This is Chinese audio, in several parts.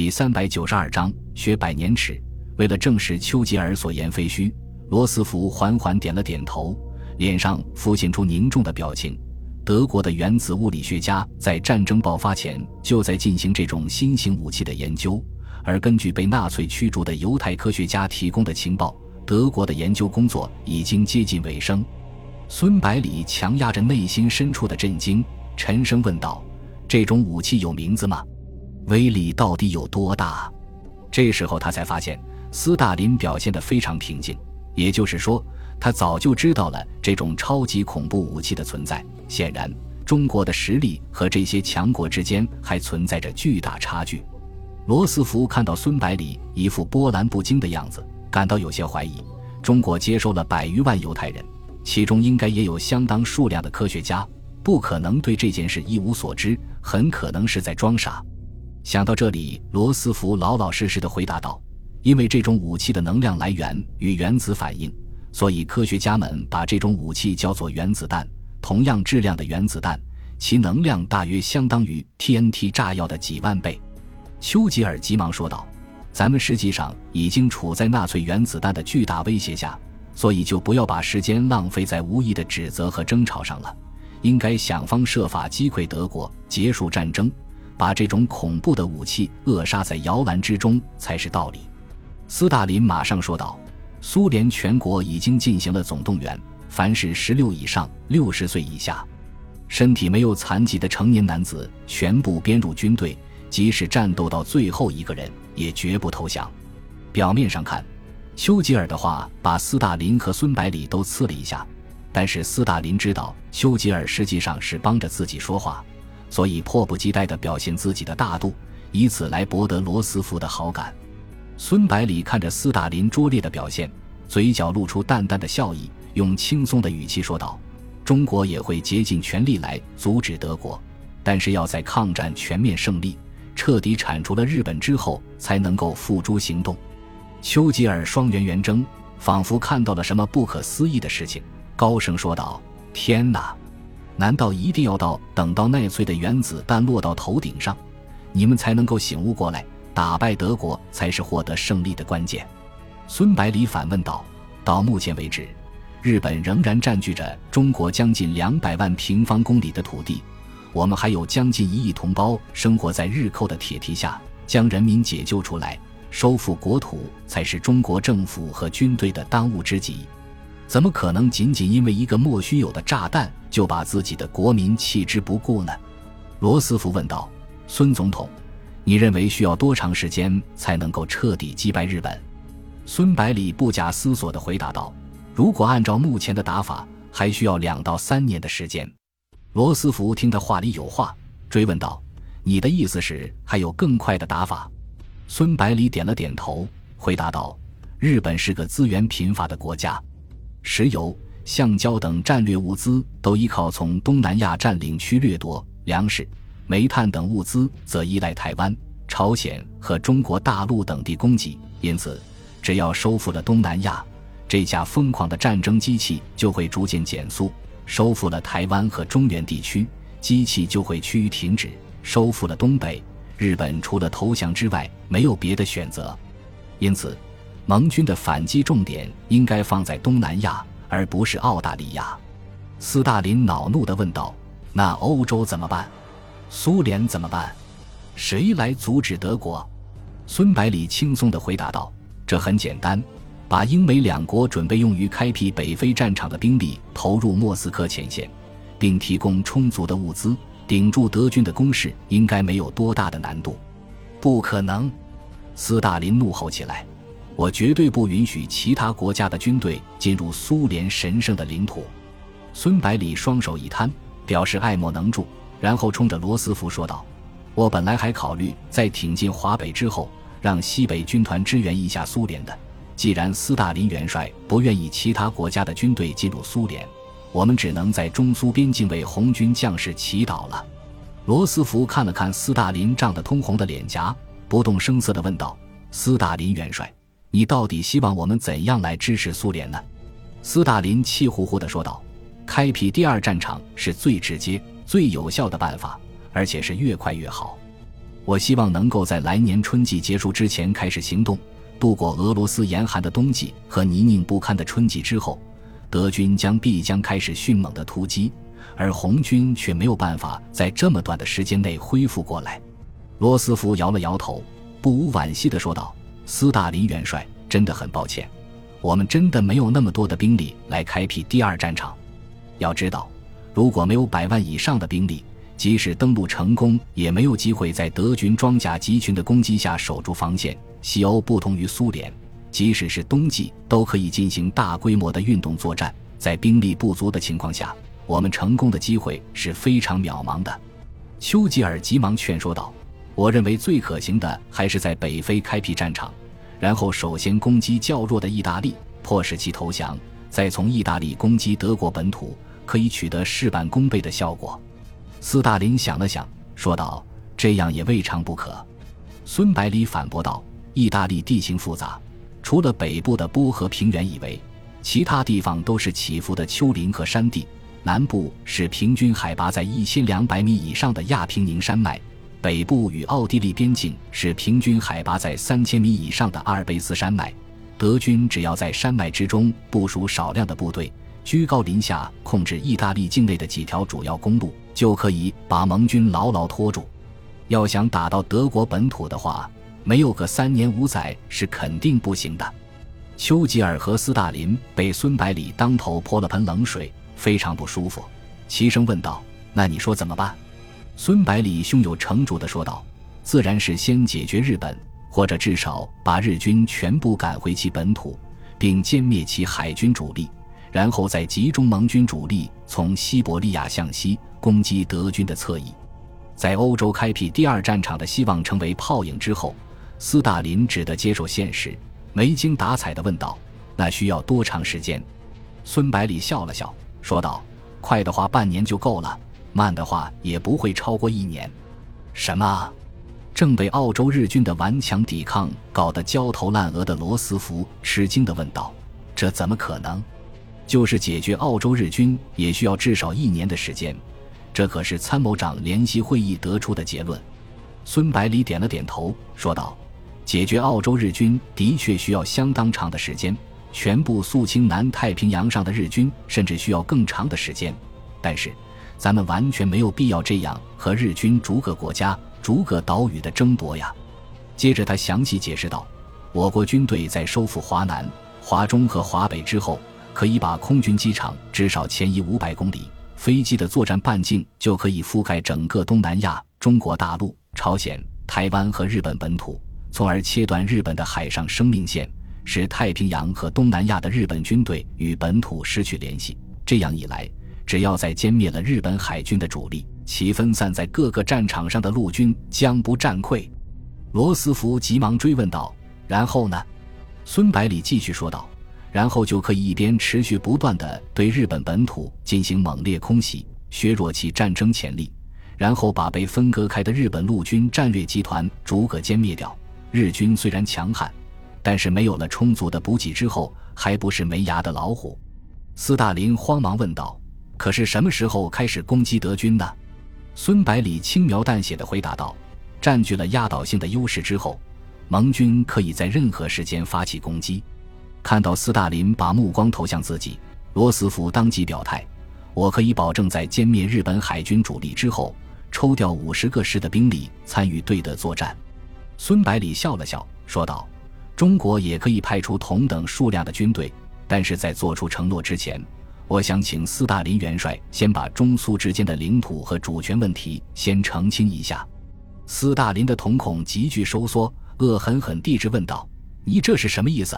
第三百九十二章学百年尺。为了证实丘吉尔所言非虚，罗斯福缓缓点了点头，脸上浮现出凝重的表情。德国的原子物理学家在战争爆发前就在进行这种新型武器的研究，而根据被纳粹驱逐的犹太科学家提供的情报，德国的研究工作已经接近尾声。孙百里强压着内心深处的震惊，沉声问道：“这种武器有名字吗？”威力到底有多大？这时候他才发现，斯大林表现得非常平静，也就是说，他早就知道了这种超级恐怖武器的存在。显然，中国的实力和这些强国之间还存在着巨大差距。罗斯福看到孙百里一副波澜不惊的样子，感到有些怀疑：中国接收了百余万犹太人，其中应该也有相当数量的科学家，不可能对这件事一无所知，很可能是在装傻。想到这里，罗斯福老老实实的回答道：“因为这种武器的能量来源与原子反应，所以科学家们把这种武器叫做原子弹。同样质量的原子弹，其能量大约相当于 TNT 炸药的几万倍。”丘吉尔急忙说道：“咱们实际上已经处在纳粹原子弹的巨大威胁下，所以就不要把时间浪费在无意的指责和争吵上了，应该想方设法击溃德国，结束战争。”把这种恐怖的武器扼杀在摇篮之中才是道理。斯大林马上说道：“苏联全国已经进行了总动员，凡是十六以上、六十岁以下、身体没有残疾的成年男子全部编入军队，即使战斗到最后一个人，也绝不投降。”表面上看，丘吉尔的话把斯大林和孙百里都刺了一下，但是斯大林知道丘吉尔实际上是帮着自己说话。所以迫不及待地表现自己的大度，以此来博得罗斯福的好感。孙百里看着斯大林拙劣的表现，嘴角露出淡淡的笑意，用轻松的语气说道：“中国也会竭尽全力来阻止德国，但是要在抗战全面胜利、彻底铲除了日本之后，才能够付诸行动。”丘吉尔双圆圆睁，仿佛看到了什么不可思议的事情，高声说道：“天哪！”难道一定要到等到纳粹的原子弹落到头顶上，你们才能够醒悟过来，打败德国才是获得胜利的关键？孙百里反问道。到目前为止，日本仍然占据着中国将近两百万平方公里的土地，我们还有将近一亿同胞生活在日寇的铁蹄下。将人民解救出来，收复国土，才是中国政府和军队的当务之急。怎么可能仅仅因为一个莫须有的炸弹就把自己的国民弃之不顾呢？罗斯福问道。孙总统，你认为需要多长时间才能够彻底击败日本？孙百里不假思索地回答道：“如果按照目前的打法，还需要两到三年的时间。”罗斯福听他话里有话，追问道：“你的意思是还有更快的打法？”孙百里点了点头，回答道：“日本是个资源贫乏的国家。”石油、橡胶等战略物资都依靠从东南亚占领区掠夺，粮食、煤炭等物资则依赖台湾、朝鲜和中国大陆等地供给。因此，只要收复了东南亚，这架疯狂的战争机器就会逐渐减速；收复了台湾和中原地区，机器就会趋于停止；收复了东北，日本除了投降之外没有别的选择。因此。盟军的反击重点应该放在东南亚，而不是澳大利亚。斯大林恼怒地问道：“那欧洲怎么办？苏联怎么办？谁来阻止德国？”孙百里轻松地回答道：“这很简单，把英美两国准备用于开辟北非战场的兵力投入莫斯科前线，并提供充足的物资，顶住德军的攻势，应该没有多大的难度。”不可能！斯大林怒吼起来。我绝对不允许其他国家的军队进入苏联神圣的领土。孙百里双手一摊，表示爱莫能助，然后冲着罗斯福说道：“我本来还考虑在挺进华北之后，让西北军团支援一下苏联的。既然斯大林元帅不愿意其他国家的军队进入苏联，我们只能在中苏边境为红军将士祈祷了。”罗斯福看了看斯大林涨得通红的脸颊，不动声色地问道：“斯大林元帅。”你到底希望我们怎样来支持苏联呢？斯大林气呼呼地说道：“开辟第二战场是最直接、最有效的办法，而且是越快越好。”我希望能够在来年春季结束之前开始行动，度过俄罗斯严寒的冬季和泥泞不堪的春季之后，德军将必将开始迅猛的突击，而红军却没有办法在这么短的时间内恢复过来。罗斯福摇了摇头，不无惋惜地说道：“斯大林元帅，真的很抱歉，我们真的没有那么多的兵力来开辟第二战场。要知道，如果没有百万以上的兵力，即使登陆成功，也没有机会在德军装甲集群的攻击下守住防线。西欧不同于苏联，即使是冬季都可以进行大规模的运动作战，在兵力不足的情况下，我们成功的机会是非常渺茫的。”丘吉尔急忙劝说道。我认为最可行的还是在北非开辟战场，然后首先攻击较弱的意大利，迫使其投降，再从意大利攻击德国本土，可以取得事半功倍的效果。斯大林想了想，说道：“这样也未尝不可。”孙百里反驳道：“意大利地形复杂，除了北部的波河平原以外，其他地方都是起伏的丘陵和山地，南部是平均海拔在一千两百米以上的亚平宁山脉。”北部与奥地利边境是平均海拔在三千米以上的阿尔卑斯山脉，德军只要在山脉之中部署少量的部队，居高临下控制意大利境内的几条主要公路，就可以把盟军牢牢拖住。要想打到德国本土的话，没有个三年五载是肯定不行的。丘吉尔和斯大林被孙百里当头泼了盆冷水，非常不舒服，齐声问道：“那你说怎么办？”孙百里胸有成竹地说道：“自然是先解决日本，或者至少把日军全部赶回其本土，并歼灭其海军主力，然后再集中盟军主力从西伯利亚向西攻击德军的侧翼。在欧洲开辟第二战场的希望成为泡影之后，斯大林只得接受现实，没精打采地问道：‘那需要多长时间？’孙百里笑了笑，说道：‘快的话，半年就够了。’”慢的话也不会超过一年。什么？正被澳洲日军的顽强抵抗搞得焦头烂额的罗斯福吃惊地问道：“这怎么可能？就是解决澳洲日军也需要至少一年的时间，这可是参谋长联席会议得出的结论。”孙百里点了点头，说道：“解决澳洲日军的确需要相当长的时间，全部肃清南太平洋上的日军甚至需要更长的时间，但是。”咱们完全没有必要这样和日军逐个国家、逐个岛屿的争夺呀。接着他详细解释道：“我国军队在收复华南、华中和华北之后，可以把空军机场至少前移五百公里，飞机的作战半径就可以覆盖整个东南亚、中国大陆、朝鲜、台湾和日本本土，从而切断日本的海上生命线，使太平洋和东南亚的日本军队与本土失去联系。这样一来。”只要在歼灭了日本海军的主力，其分散在各个战场上的陆军将不战溃。罗斯福急忙追问道：“然后呢？”孙百里继续说道：“然后就可以一边持续不断地对日本本土进行猛烈空袭，削弱其战争潜力，然后把被分割开的日本陆军战略集团逐个歼灭掉。日军虽然强悍，但是没有了充足的补给之后，还不是没牙的老虎。”斯大林慌忙问道。可是什么时候开始攻击德军呢？孙百里轻描淡写的回答道：“占据了压倒性的优势之后，盟军可以在任何时间发起攻击。”看到斯大林把目光投向自己，罗斯福当即表态：“我可以保证，在歼灭日本海军主力之后，抽调五十个师的兵力参与对德作战。”孙百里笑了笑，说道：“中国也可以派出同等数量的军队，但是在做出承诺之前。”我想请斯大林元帅先把中苏之间的领土和主权问题先澄清一下。斯大林的瞳孔急剧收缩，恶狠狠地质问道：“你这是什么意思？”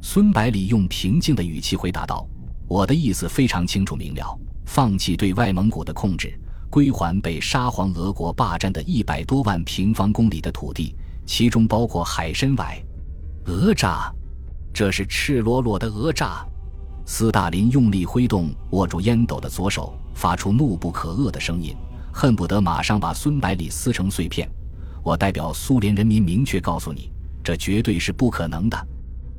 孙百里用平静的语气回答道：“我的意思非常清楚明了，放弃对外蒙古的控制，归还被沙皇俄国霸占的一百多万平方公里的土地，其中包括海参崴。讹诈，这是赤裸裸的讹诈。”斯大林用力挥动握住烟斗的左手，发出怒不可遏的声音，恨不得马上把孙百里撕成碎片。我代表苏联人民明确告诉你，这绝对是不可能的。”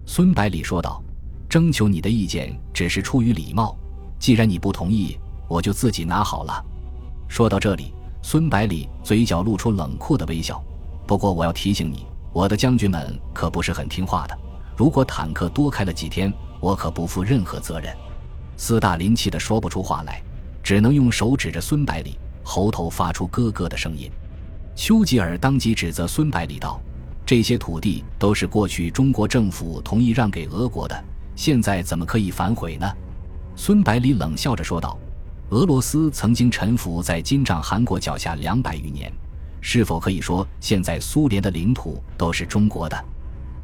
孙百里说道，“征求你的意见只是出于礼貌，既然你不同意，我就自己拿好了。”说到这里，孙百里嘴角露出冷酷的微笑。不过我要提醒你，我的将军们可不是很听话的。如果坦克多开了几天，我可不负任何责任。斯大林气得说不出话来，只能用手指着孙百里，喉头发出咯咯的声音。丘吉尔当即指责孙百里道：“这些土地都是过去中国政府同意让给俄国的，现在怎么可以反悔呢？”孙百里冷笑着说道。俄罗斯曾经臣服在金帐汗国脚下两百余年，是否可以说现在苏联的领土都是中国的？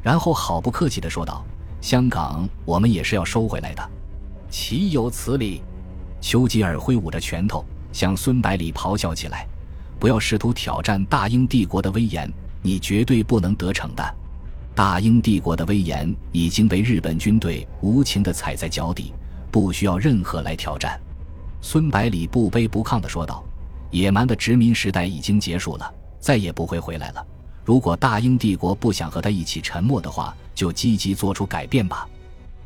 然后毫不客气地说道：“香港我们也是要收回来的，岂有此理！”丘吉尔挥舞着拳头向孙百里咆哮起来：“不要试图挑战大英帝国的威严，你绝对不能得逞的！大英帝国的威严已经被日本军队无情地踩在脚底，不需要任何来挑战。”孙百里不卑不亢地说道：“野蛮的殖民时代已经结束了，再也不会回来了。如果大英帝国不想和他一起沉没的话，就积极做出改变吧。”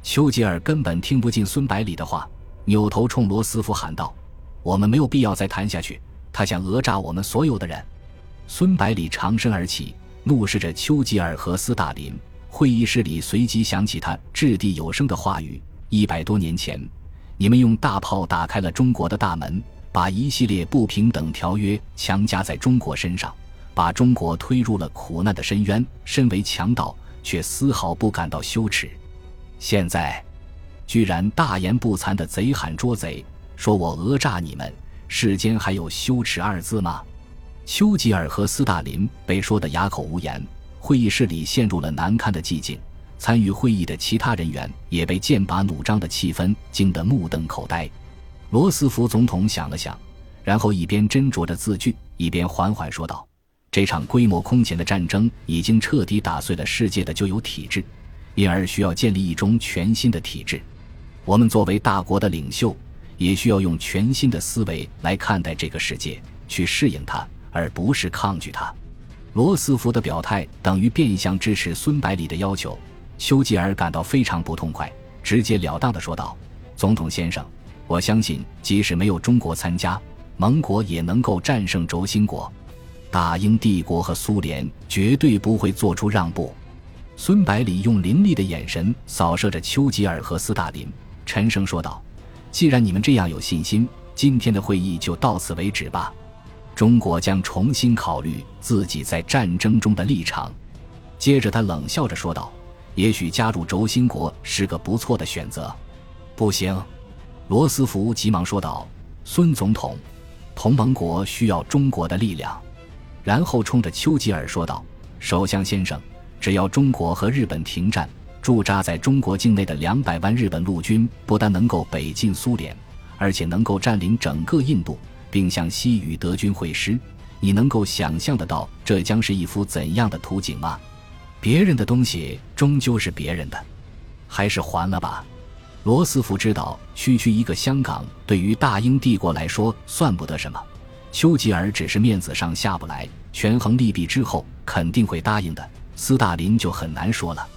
丘吉尔根本听不进孙百里的话，扭头冲罗斯福喊道：“我们没有必要再谈下去。他想讹诈我们所有的人。”孙百里长身而起，怒视着丘吉尔和斯大林。会议室里随即响起他掷地有声的话语：“一百多年前。”你们用大炮打开了中国的大门，把一系列不平等条约强加在中国身上，把中国推入了苦难的深渊。身为强盗，却丝毫不感到羞耻。现在，居然大言不惭的贼喊捉贼，说我讹诈你们，世间还有羞耻二字吗？丘吉尔和斯大林被说得哑口无言，会议室里陷入了难堪的寂静。参与会议的其他人员也被剑拔弩张的气氛惊得目瞪口呆。罗斯福总统想了想，然后一边斟酌着字句，一边缓缓说道：“这场规模空前的战争已经彻底打碎了世界的旧有体制，因而需要建立一种全新的体制。我们作为大国的领袖，也需要用全新的思维来看待这个世界，去适应它，而不是抗拒它。”罗斯福的表态等于变相支持孙百里的要求。丘吉尔感到非常不痛快，直截了当地说道：“总统先生，我相信即使没有中国参加，盟国也能够战胜轴心国。大英帝国和苏联绝对不会做出让步。”孙百里用凌厉的眼神扫射着丘吉尔和斯大林，沉声说道：“既然你们这样有信心，今天的会议就到此为止吧。中国将重新考虑自己在战争中的立场。”接着，他冷笑着说道。也许加入轴心国是个不错的选择。不行，罗斯福急忙说道：“孙总统，同盟国需要中国的力量。”然后冲着丘吉尔说道：“首相先生，只要中国和日本停战，驻扎在中国境内的两百万日本陆军不但能够北进苏联，而且能够占领整个印度，并向西与德军会师。你能够想象得到这将是一幅怎样的图景吗？”别人的东西终究是别人的，还是还了吧。罗斯福知道，区区一个香港对于大英帝国来说算不得什么。丘吉尔只是面子上下不来，权衡利弊之后肯定会答应的。斯大林就很难说了。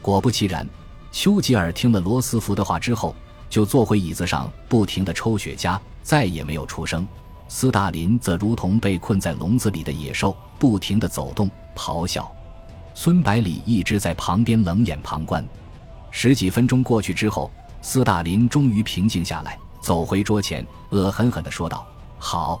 果不其然，丘吉尔听了罗斯福的话之后，就坐回椅子上，不停地抽雪茄，再也没有出声。斯大林则如同被困在笼子里的野兽，不停地走动、咆哮。孙百里一直在旁边冷眼旁观。十几分钟过去之后，斯大林终于平静下来，走回桌前，恶狠狠地说道：“好，